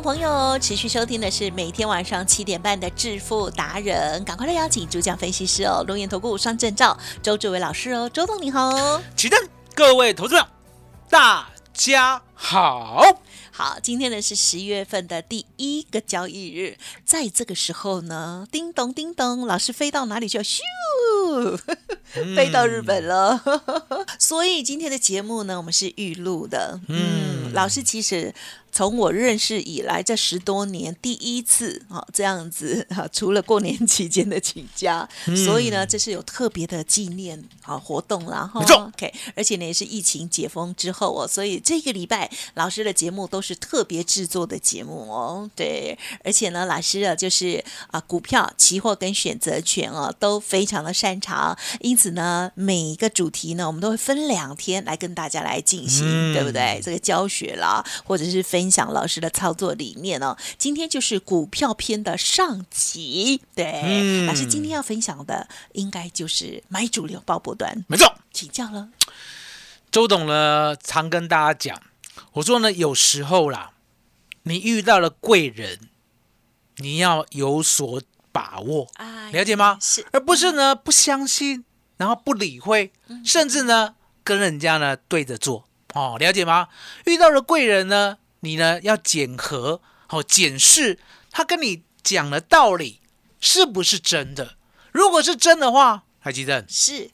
众朋友持续收听的是每天晚上七点半的致富达人，赶快来邀请主讲分析师哦，龙岩投顾双证照周志伟老师哦，周董你好哦。起灯，各位投资者，大家好。好，今天呢是十一月份的第一个交易日，在这个时候呢，叮咚叮咚，老师飞到哪里去了？咻，飞到日本了。所以今天的节目呢，我们是预录的。嗯，老师其实从我认识以来，这十多年第一次啊这样子啊，除了过年期间的请假，所以呢，这是有特别的纪念啊活动啦。哈没错 OK，而且呢也是疫情解封之后哦，所以这个礼拜老师的节目都是特别制作的节目哦。对，而且呢，老师啊就是啊股票、期货跟选择权哦都非常的擅长，因此呢每一个主题呢我们都会分两天来跟大家来进行，嗯对不对？这个教学啦，或者是分享老师的操作理念哦。今天就是股票篇的上集，对，嗯老师今天要分享的应该就是买主流报波段，没错，请教了。周董呢常跟大家讲，我说呢，有时候啦，你遇到了贵人，你要有所把握，哎了解吗？是，而不是呢不相信，然后不理会，甚至呢跟人家呢对着做哦，了解吗？遇到了贵人呢，你呢要检核，哦，检视他跟你讲的道理是不是真的。如果是真的话，还记得？是。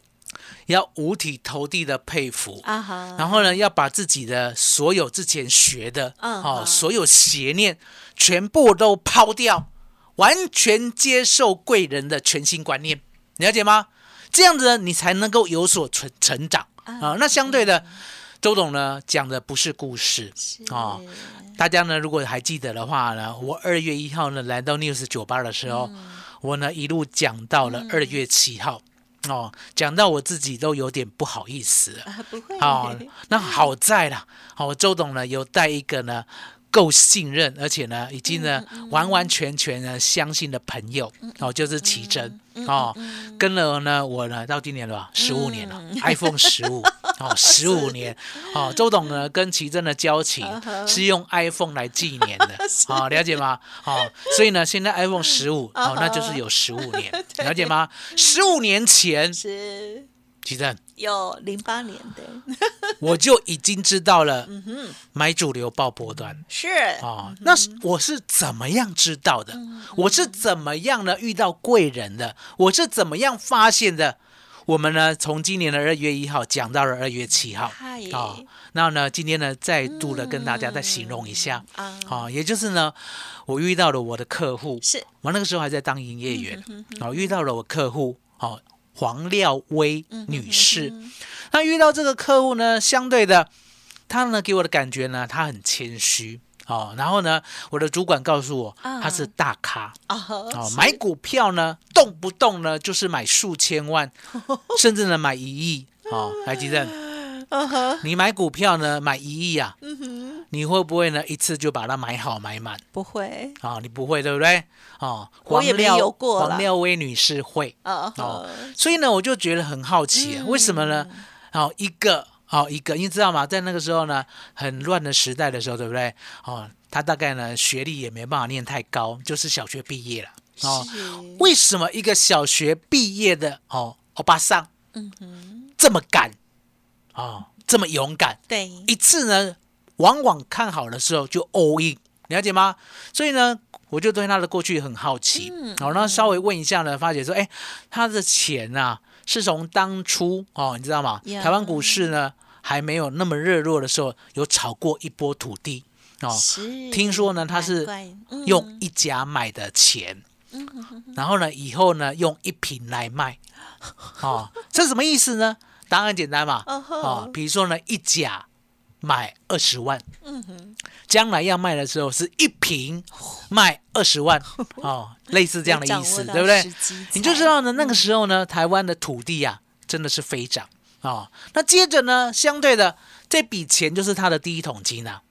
要五体投地的佩服，啊哈，然后呢，要把自己的所有之前学的，嗯哦，所有邪念全部都抛掉，完全接受贵人的全新观念，了解吗？这样子呢，你才能够有所成成长。啊、那相对的，周董呢讲的不是故事啊哦，大家呢如果还记得的话呢，我二月一号呢来到 News 酒吧的时候，我呢一路讲到了二月七号。哦，讲到我自己都有点不好意思了。啊不会哦，那好在啦，好、周董呢有带一个呢够信任，而且呢已经呢、完完全全呢相信的朋友，哦，就是奇珍。哦，跟了呢，我呢到今年了吧，十五年了、i p h o n e 十五，哦，十五年，哦，周董呢跟奇珍的交情 是用 iPhone 来纪念的，哦，了解吗？哦，所以呢，现在 iPhone 十五，哦，那就是有十五年，了解吗？十五年前，是奇珍。有零八年的，我就已经知道了，买主流报波段。是。哦。那是我是怎么样知道的？我是怎么样呢？遇到贵人的？我是怎么样发现的？我们呢从今年的二月一号讲到了二月七号。嗨。哦。那呢今天呢再度的跟大家再形容一下。啊。哦，也就是呢我遇到了我的客户，是。我那个时候还在当营业员，哦，遇到了我客户。哦，黄廖薇女士。那遇到这个客户呢，相对的，他呢给我的感觉呢，他很谦虚。哦。然后呢，我的主管告诉我，啊。他是大咖。啊哦，买股票呢，动不动呢就是买数千万，甚至呢买一亿。哦。来，吉正，你买股票呢买一亿啊，你会不会呢一次就把它买好买满？不会啊、你不会对不对？哦，我也没过黄廖薇女士会啊哦，所以呢，我就觉得很好奇，为什么呢？哦，一个哦，一个，你知道吗？在那个时候呢，很乱的时代的时候，对不对？哦，他大概呢学历也没办法念太高，就是小学毕业了。哦，是为什么一个小学毕业的哦欧巴桑，嗯哼，这么敢哦，这么勇敢？对，一次呢，往往看好的时候就 all in，了解吗？所以呢，我就对他的过去很好奇，好、那稍微问一下呢，发觉说，哎，他的钱啊、是从当初哦，你知道吗？台湾股市呢还没有那么热络的时候，有炒过一波土地。哦。是听说呢，他是用一家买的钱，然后呢，以后呢用一瓶来卖，哦，这是什么意思呢？答案很简单嘛，哦，比如说呢，一甲买二十万，嗯哼，将来要卖的时候是一瓶卖二十万，哦，类似这样的意思，对不对？你就知道呢，那个时候呢，台湾的土地啊，真的是飞涨啊、哦。那接着呢，相对的这笔钱就是他的第一桶金啊。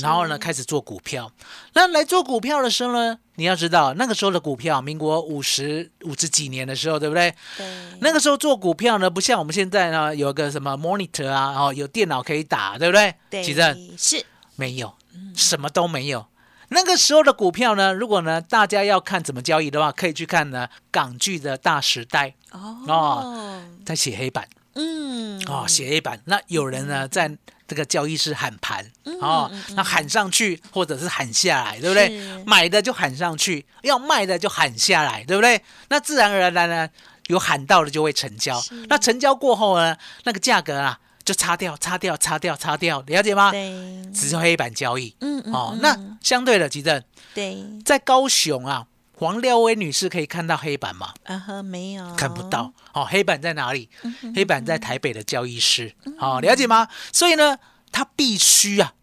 然后呢，开始做股票。那来做股票的时候呢，你要知道那个时候的股票，民国五十五十几年的时候，对不对？对，那个时候做股票呢，不像我们现在呢，有个什么 monitor 啊，哦，有电脑可以打，对不对？对，其实是。没有，什么都没有。那个时候的股票呢，如果呢大家要看怎么交易的话，可以去看呢港剧的大时代，哦，在写黑板。嗯，哦，写黑板。那有人呢在这个交易是喊盘哦，那喊上去或者是喊下来，对不对是？买的就喊上去，要卖的就喊下来，对不对？那自然而然呢，有喊到的就会成交。那成交过后呢，那个价格啊就擦掉、擦掉、擦掉、擦掉，了解吗？对，只是黑板交易。嗯嗯哦嗯，那相对的，吉正对，在高雄啊，黄廖威女士可以看到黑板吗？啊哈，没有，看不到。哦，黑板在哪里？嗯黑板在台北的交易室。哦，了解吗？所以呢，他必须啊，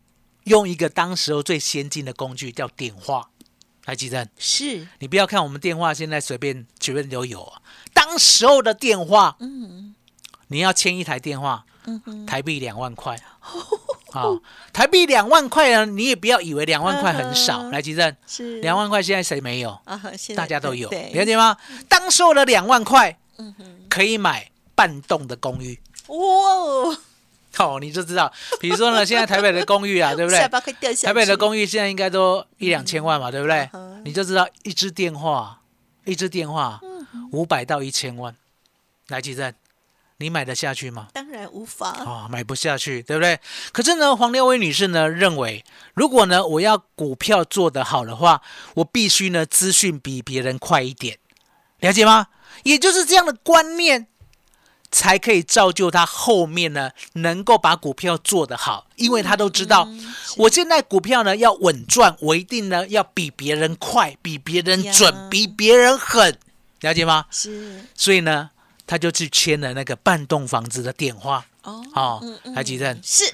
用一个当时候最先进的工具，叫电话。来，吉正，是，你不要看我们电话现在随便随便都有啊，当时候的电话，嗯你要签一台电话，嗯哼，台币两万块。啊、台币两万块呢，你也不要以为两万块很少。嗯来，吉正，是两万块现在谁没有？啊，大家都有，对，了解吗？当时候的两万块可以买半栋的公寓，哇哦，哦，你就知道。比如说呢，现在台北的公寓啊，对不对下？巴可以掉下去，台北的公寓现在应该都一两千万嘛，对不对嗯？你就知道一支电话，一支电话嗯五百到一千万，来，吉正，你买得下去吗？当然无法，哦，买不下去，对不对？可是呢，黄廖威女士呢认为，如果呢我要股票做得好的话，我必须呢资讯比别人快一点，了解吗？也就是这样的观念，才可以造就他后面呢能够把股票做得好，因为他都知道，我现在股票呢要稳赚，我一定呢要比别人快，比别人准，比别人狠，了解吗？是所以呢，他就去签了那个半栋房子的电话。哦，哦嗯嗯台积电是。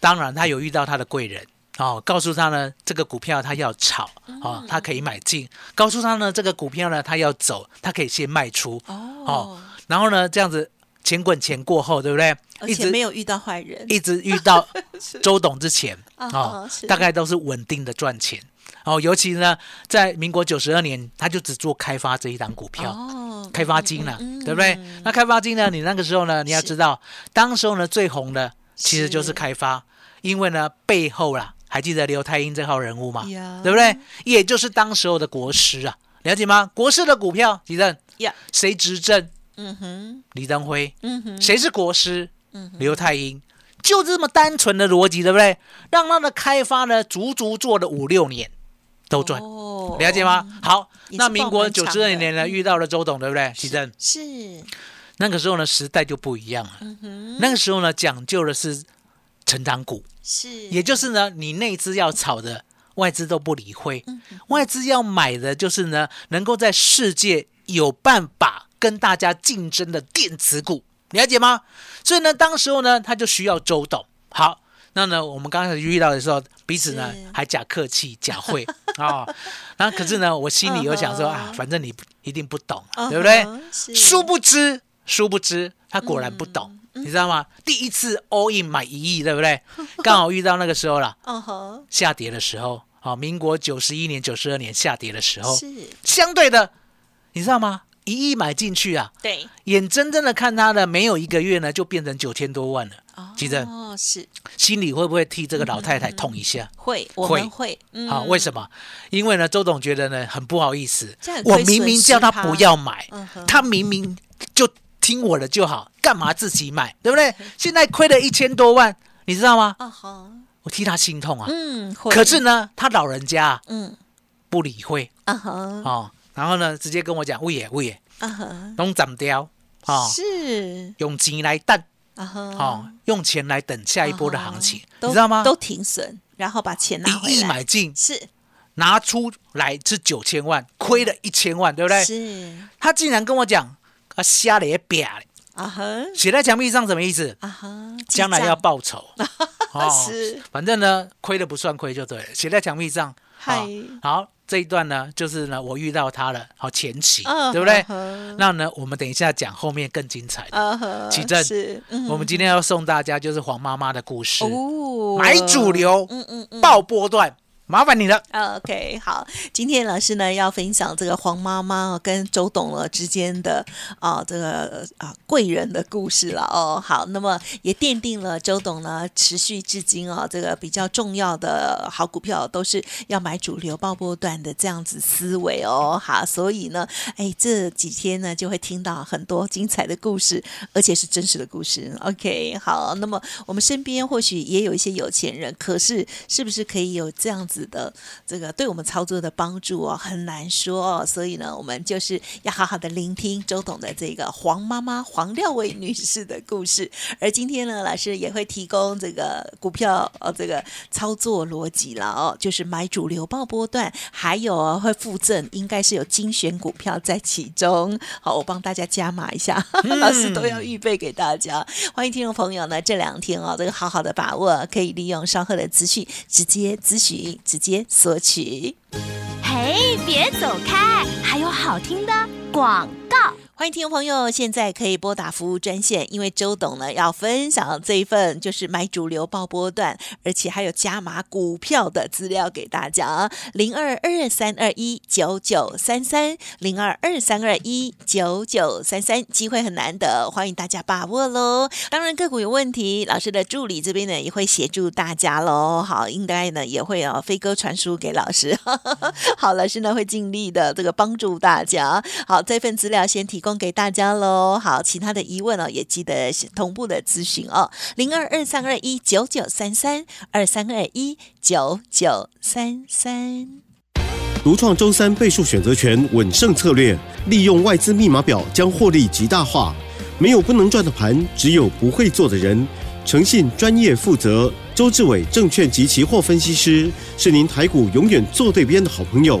当然，他有遇到他的贵人。哦，告诉他呢，这个股票他要炒。哦，他可以买进；告诉他呢，这个股票呢他要走，他可以先卖出。哦，然后呢，这样子钱滚钱过后，对不对？而一直且没有遇到坏人，一直遇到 周董之前。啊哦，大概都是稳定的赚钱。哦。尤其呢，在民国九十二年，他就只做开发这一档股票。哦，开发金了，嗯对不对？那开发金呢？你那个时候呢，你要知道，当时候呢最红的其实就是是开发，因为呢背后啦，还记得刘太英这号人物吗？对不对？也就是当时候的国师啊，了解吗？国师的股票，李正呀，谁执政？嗯哼，李登辉，嗯哼，谁是国师？嗯哼刘太英，就这么单纯的逻辑，对不对？让他的开发呢，足足做了五六年，都赚，哦。了解吗？好，那民国九十二年呢，嗯。遇到了周董，对不对？奇正，是，那个时候呢，时代就不一样了。嗯，那个时候呢，讲究的是成长股，是，也就是呢，你内资要炒的，外资都不理会；嗯外资要买的，就是呢，能够在世界有办法跟大家竞争的电子股，了解吗？所以呢，当时候呢，他就需要周董。好，那呢，我们刚开始遇到的时候，彼此呢还假客气、假会 啊。然后可是呢，我心里有想说啊，反正你一定不懂对不对？殊不知，殊不知，他果然不懂，嗯你知道吗？第一次 all in 买一亿，对不对？刚好遇到那个时候了，下跌的时候，好，民国九十一年、九十二年下跌的时候，是，相对的，你知道吗？一亿买进去啊，对，眼睁睁的看他的没有一个月呢，就变成九千多万了，记得哦，是。心里会不会替这个老太太痛一下？会，我会们会，嗯。好，为什么？因为呢，周董觉得呢很不好意思，我明明叫他不要买嗯，他明明就听我的就好，干嘛自己买，对不对？现在亏了一千多万，你知道吗？啊哈，我替他心痛啊。嗯，会。可是，呢，他老人家啊嗯，不理会。啊哈，哦，然后呢，直接跟我讲，喂爷喂爷，啊哈，拢斩掉。啊，是，用钱来等啊哈，哦，用钱来等下一波的行情，都你知道吗？都停损，然后把钱拿回一亿，买进，是。拿出来是九千万，亏了一千万，对不对？是。他竟然跟我讲啊，瞎咧瘪了，啊哈。写在墙壁上什么意思？啊哈，将来要报仇。哦是，反正呢，亏了不算亏就对了，写在墙壁上。好，这一段呢，就是呢，我遇到他了，好前期，嗯对不对嗯？那呢，我们等一下讲后面更精彩的。奇正我们今天要送大家就是黄妈妈的故事，哦买主流，嗯嗯嗯。爆波段，麻烦你了。OK，好，今天老师呢要分享这个黄妈妈跟周董了之间的啊这个啊贵人的故事了哦。好，那么也奠定了周董呢持续至今啊这个比较重要的好股票都是要买主流爆波段的这样子思维哦。好，所以呢，哎这几天呢就会听到很多精彩的故事，而且是真实的故事。OK，好，那么我们身边或许也有一些有钱人，可是是不是可以有这样子的这个对我们操作的帮助哦，很难说哦。所以呢，我们就是要好好的聆听周董的这个黄妈妈黄廖伟女士的故事。而今天呢，老师也会提供这个股票哦这个操作逻辑了哦，就是买主流爆波段，还有哦会附赠，应该是有精选股票在其中。好，我帮大家加码一下，老师都要预备给大家。欢迎听众朋友呢，这两天哦，这个好好的把握，可以利用稍后的资讯直接咨询，直接索取。嘿，别走开，还有好听的广。欢迎听众朋友，现在可以拨打服务专线，因为周董呢要分享这一份就是买主流报波段，而且还有加码股票的资料给大家，零二二三二一九九三三零二二三二一九九三三，机会很难得，欢迎大家把握喽。当然个股有问题，老师的助理这边呢也会协助大家喽。好，应该呢也会哦飞鸽传书给老师，好，老师呢会尽力的这个帮助大家。好，这份资料先提供给大家喽。好，其他的疑问哦，也记得同步的咨询哦，零二二三二一九九三三二三二一九九三三。独创周三倍数选择权稳胜策略，利用外资密码表将获利极大化。没有不能赚的盘，只有不会做的人。诚信、专业、负责。周志伟证券及期货分析师是您台股永远做对边的好朋友。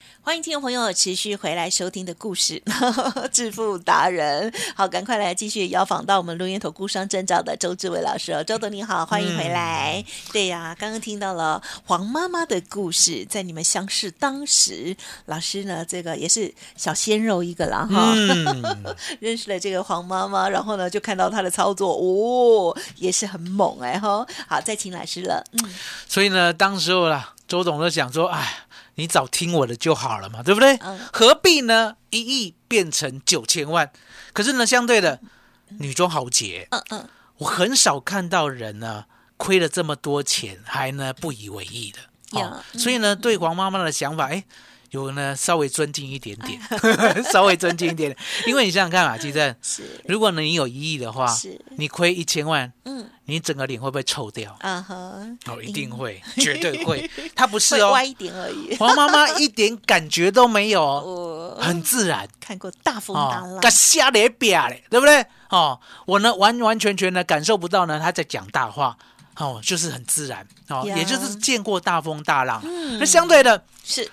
欢迎听众朋友持续回来收听的故事，致富达人。好，赶快来继续邀访到我们录音投顾商证照的周志伟老师哦。周董你好，欢迎回来。对呀、刚刚听到了黄妈妈的故事，在你们相识当时，老师呢这个也是小鲜肉一个啦哈。嗯，认识了这个黄妈妈，然后呢就看到她的操作，哦，也是很猛哎哈。好，再请老师了。嗯，所以呢，当时候啦，周董就想说，哎，你早听我的就好了嘛，对不对？嗯。何必呢？一亿变成九千万，可是呢，相对的，女中豪杰，嗯嗯，我很少看到人呢亏了这么多钱还呢不以为意的。哦，嗯。所以呢，对黄妈妈的想法，哎，有呢稍微尊敬一点点，稍微尊敬一点点，因为你想想看啊，基正，是，如果呢你有一亿的话是，你亏一千万，嗯你整个脸会不会臭掉？啊哈，哦，一定会，绝对会。他不是哦。会歪，一点而已。黄妈妈一点感觉都没有哦，很自然。看过大风大浪，，哦个瞎咧瘪嘞，对不对？哦，我呢完完全全的感受不到呢他在讲大话，哦，就是很自然。哦，呀。也就是见过大风大浪。嗯。那相对的，是，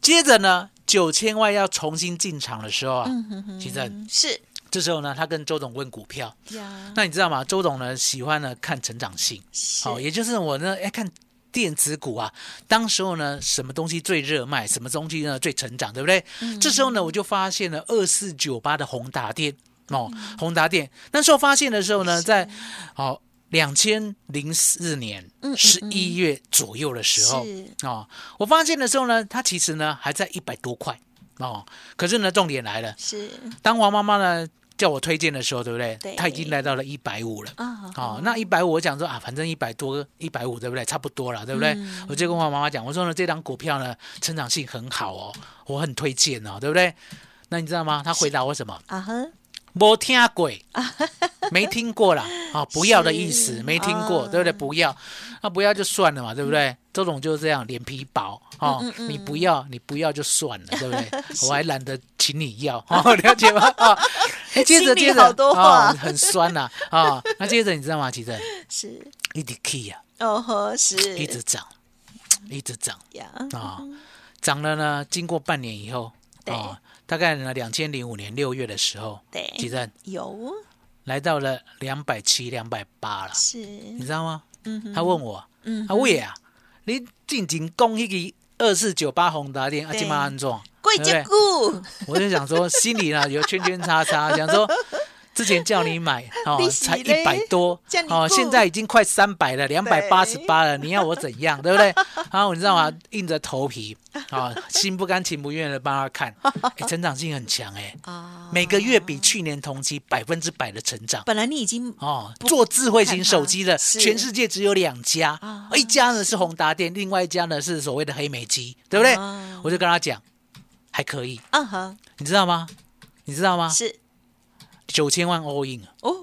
接着呢九千万要重新进场的时候啊，嗯哼哼。其实是这时候呢他跟周董问股票，呀，那你知道吗？周董呢喜欢呢看成长性，是。好、也就是我呢哎看。电子股啊，当时候呢，什么东西最热卖，什么东西呢最成长，对不对？嗯。这时候呢，我就发现了二四九八的宏达电哦，宏达电。那时候发现的时候呢，在哦两千零四年十一月左右的时候是。哦，我发现的时候呢，它其实呢还在一百多块哦，可是呢，重点来了，是当王妈妈呢叫我推荐的时候，对不对？对她已经来到了一百五了。啊，哦，那一百五，我讲说啊，反正一百多、一百五，对不对？差不多了，对不对？嗯我就跟王妈妈讲，我说呢，这张股票呢，成长性很好哦，我很推荐哦，对不对？那你知道吗？他回答我什么？啊哈，没听过，没听过啦，啊，不要的意思，是。没听过，啊。对不对？不要，那不要就算了嘛，对不对？周总就是这样，脸皮薄哦，嗯嗯你不要，你不要就算了，对不对？我还懒得请你要，哦，了解吗？啊，哎接着接着，好多话。哦很酸呐，啊，那接着你知道吗？其实是。一直 key 啊，哦呵是。一直涨，一直涨呀，啊，涨了呢，经过半年以后，对。哦，大概呢，两千零五年六月的时候，对。几阵有。来到了两百七、两百八了，是。你知道吗？嗯哼。他问我，嗯阿伟啊，你进前讲迄个二四九八宏达店，啊，对今晚安装？贵对不对？结股 我就想说，心里呢有圈圈叉叉，想说之前叫你买 哦才一百多哦，现在已经快三百了，两百八十八了，你要我怎样，对不对？然后你知道吗？硬着头皮啊，心不甘情不愿的帮他看，哎，成长性很强哎，啊，每个月比去年同期百分之百的成长。本来你已经哦，做智慧型手机的，全世界只有两家啊，一家呢是宏达电，另外一家呢是所谓的黑莓机，对不对啊？我就跟他讲，还可以，嗯哼你知道吗？你知道吗？是九千万 all in 啊哦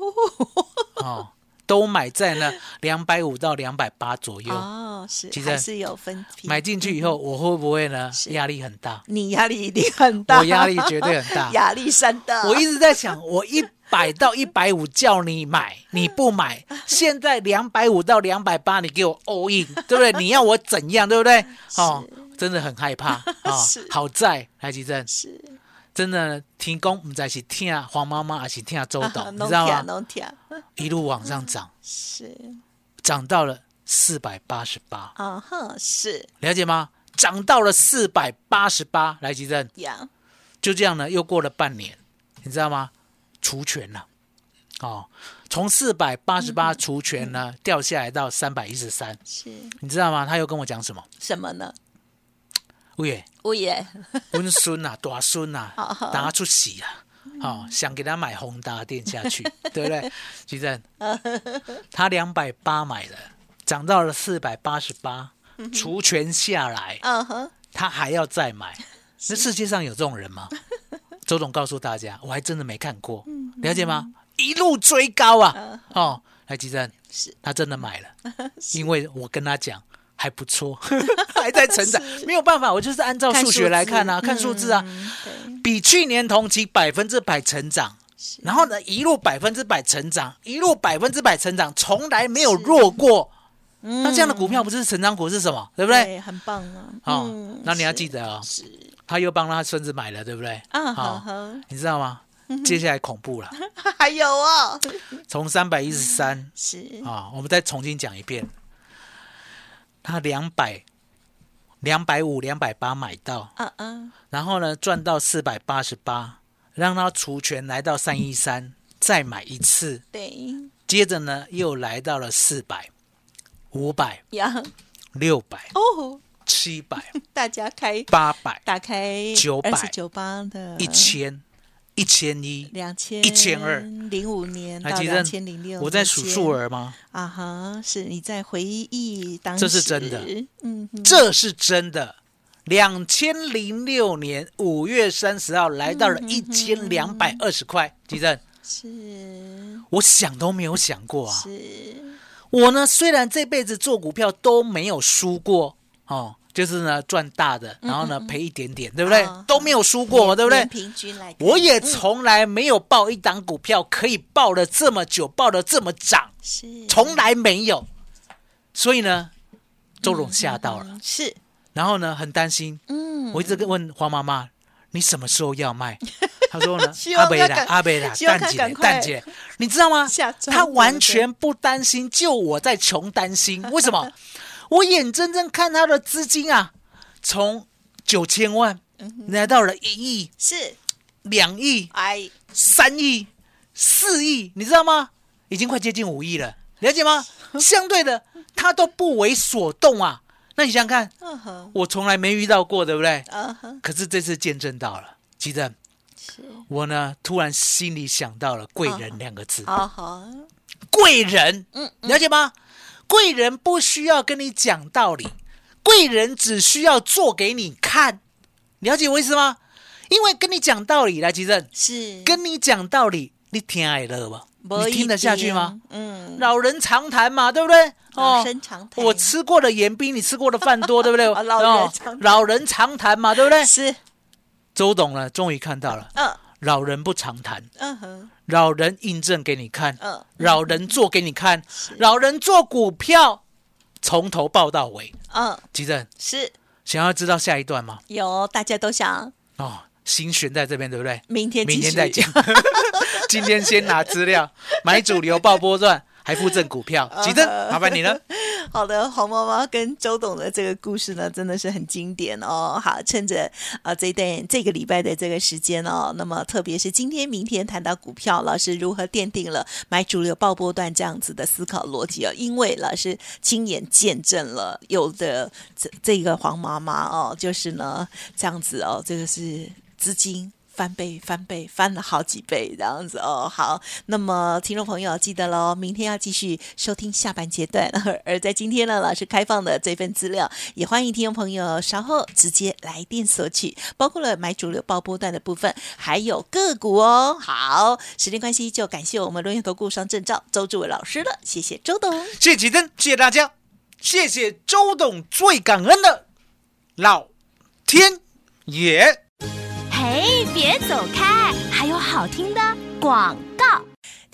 哦，都买在呢两百五到两百八左右。哦是其实还是有分批买进去以后，我会不会呢是压力很大？你压力一定很大，我压力绝对很大。压力山大。我一直在想，我一百到一百五叫你买，你不买，现在两百五到两百八，你给我 all in，对不对？你要我怎样，对不对？哦，真的很害怕哦是。好在台积电是真的天公唔再是听黄妈妈，而是听周董，你知道吗？一路往上涨，是涨到了四百八十八，啊哈是了解吗？涨到了四百八十八，来吉正，呀就这样呢，又过了半年，你知道吗？除权了，哦，从四百八十八除权呢、掉下来到三百一十三，是你知道吗？他又跟我讲什么？什么呢？喂，我也 温孙呐、大孙呐、好好等他出喜啊，哦，想给他买宏达电下去，对不对？吉正，他两百八买的，涨到了四百八十八，除权下来，他还要再买。那世界上有这种人吗？周总告诉大家，我还真的没看过，了解吗？一路追高啊！哦，来吉正，是他真的买了，因为我跟他讲还不错，还在成长，没有办法，我就是按照数学来看啊，看数字啊，比去年同期百分之百成长，然后呢一路百分之百成长，一路百分之百成长，从来没有弱过。那这样的股票不是成长股是什么？对不对？对，很棒啊。哦嗯，那你要是记得哦，他又帮他孙子买了，对不对？啊，好你知道吗？接下来恐怖了，还有哦，从三百一十三 是啊，我们再重新讲一遍，他两百、两百五、两百八买到，嗯嗯，然后呢赚到四百八十八，让他除权来到三一三，再买一次，对。接着呢又来到了四百、五百、呀，六百、哦，七百、大家开八百、打开900二十九八的一千、一千一。两千1200零五年到两千零六，我在数数儿吗？啊哈，是你在回忆当时，这是真的嗯，这是真的。两千零六年五月三十号来到了一千两百二十块，地震，是我想都没有想过啊！是我呢，虽然这辈子做股票都没有输过哦，就是呢赚大的，然后呢赔一点点，对不对啊？都没有输过，对不对？平均来，我也从来没有报一档股票可以报了这么久，报了这么涨，是从来没有。所以呢，周总吓到了，嗯是然后呢很担心，嗯，我一直跟问黄妈妈，你什么时候要卖？她说呢阿贝啦，阿贝啦，蛋姐蛋姐，你知道吗下？庄她对不对完全不担心，就我在穷担心。为什么？我眼睁睁看他的资金啊，从九千万嗯来到了一亿、是两亿、哎三亿、四亿，你知道吗？已经快接近五亿了，了解吗？相对的，他都不为所动啊。那你想想看，我从来没遇到过，对不对？可是这次见证到了，记得是我呢，突然心里想到了“贵人”两个字。好好贵人，嗯了解吗？贵人不需要跟你讲道理，贵人只需要做给你看，了解我意思吗？因为跟你讲道理，来吉正，是跟你讲道理，你听爱乐吧？你听得下去吗？嗯，老人常谈嘛，对不对？老生常谈我吃过的盐比你吃过的饭多，对不对？哦老人哦常谈老人常谈嘛，对不对？是，周董呢，终于看到了，嗯老人不常谈，嗯哼，老人印证给你看，嗯老人做给你看，老人做股票从头报到尾。嗯，吉正，是想要知道下一段吗？有大家都想哦，心悬在这边，对不对？明天明天再讲。今天先拿资料，买主流报波段，还附赠股票。吉正，麻烦你了。好的，黄妈妈跟周董的这个故事呢，真的是很经典哦。好，趁着呃这一段这个礼拜的这个时间哦，那么特别是今天、明天谈到股票，老师如何奠定了买主流爆波段这样子的思考逻辑哦？因为老师亲眼见证了有的这这个黄妈妈哦，就是呢这样子哦，这个是资金。翻倍，翻倍，翻了好几倍这样子哦。好，那么听众朋友记得喽，明天要继续收听下半阶段。而在今天呢，老师开放的这份资料，也欢迎听众朋友稍后直接来电索取，包括了买主流爆波段的部分，还有个股哦。好，时间关系，就感谢我们轮源投顾双证照周志伟老师了，谢谢周董。谢谢吉正，谢谢大家，谢谢周董，最感恩的老天爷。哎，别走开，还有好听的广告。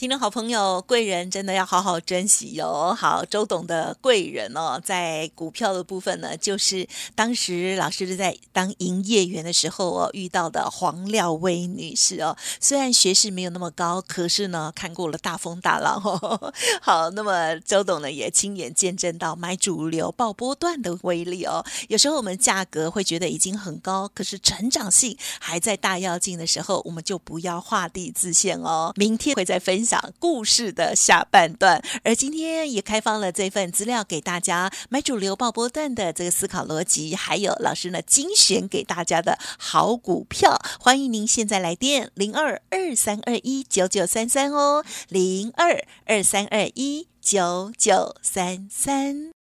听众好朋友，贵人真的要好好珍惜哦。好，周董的贵人哦，在股票的部分呢，就是当时老师是在当营业员的时候哦，遇到的黄廖薇女士哦。虽然学识没有那么高，可是呢，看过了大风大浪哦。好，那么周董呢，也亲眼见证到买主流爆波段的威力哦。有时候我们价格会觉得已经很高，可是成长性还在大跃进的时候，我们就不要画地自限哦。明天会再分讲故事的下半段，而今天也开放了这份资料给大家，买主流爆波段的这个思考逻辑，还有老师呢精选给大家的好股票，欢迎您现在来电零二二三二一九九三三哦，零二二三二一九九三三。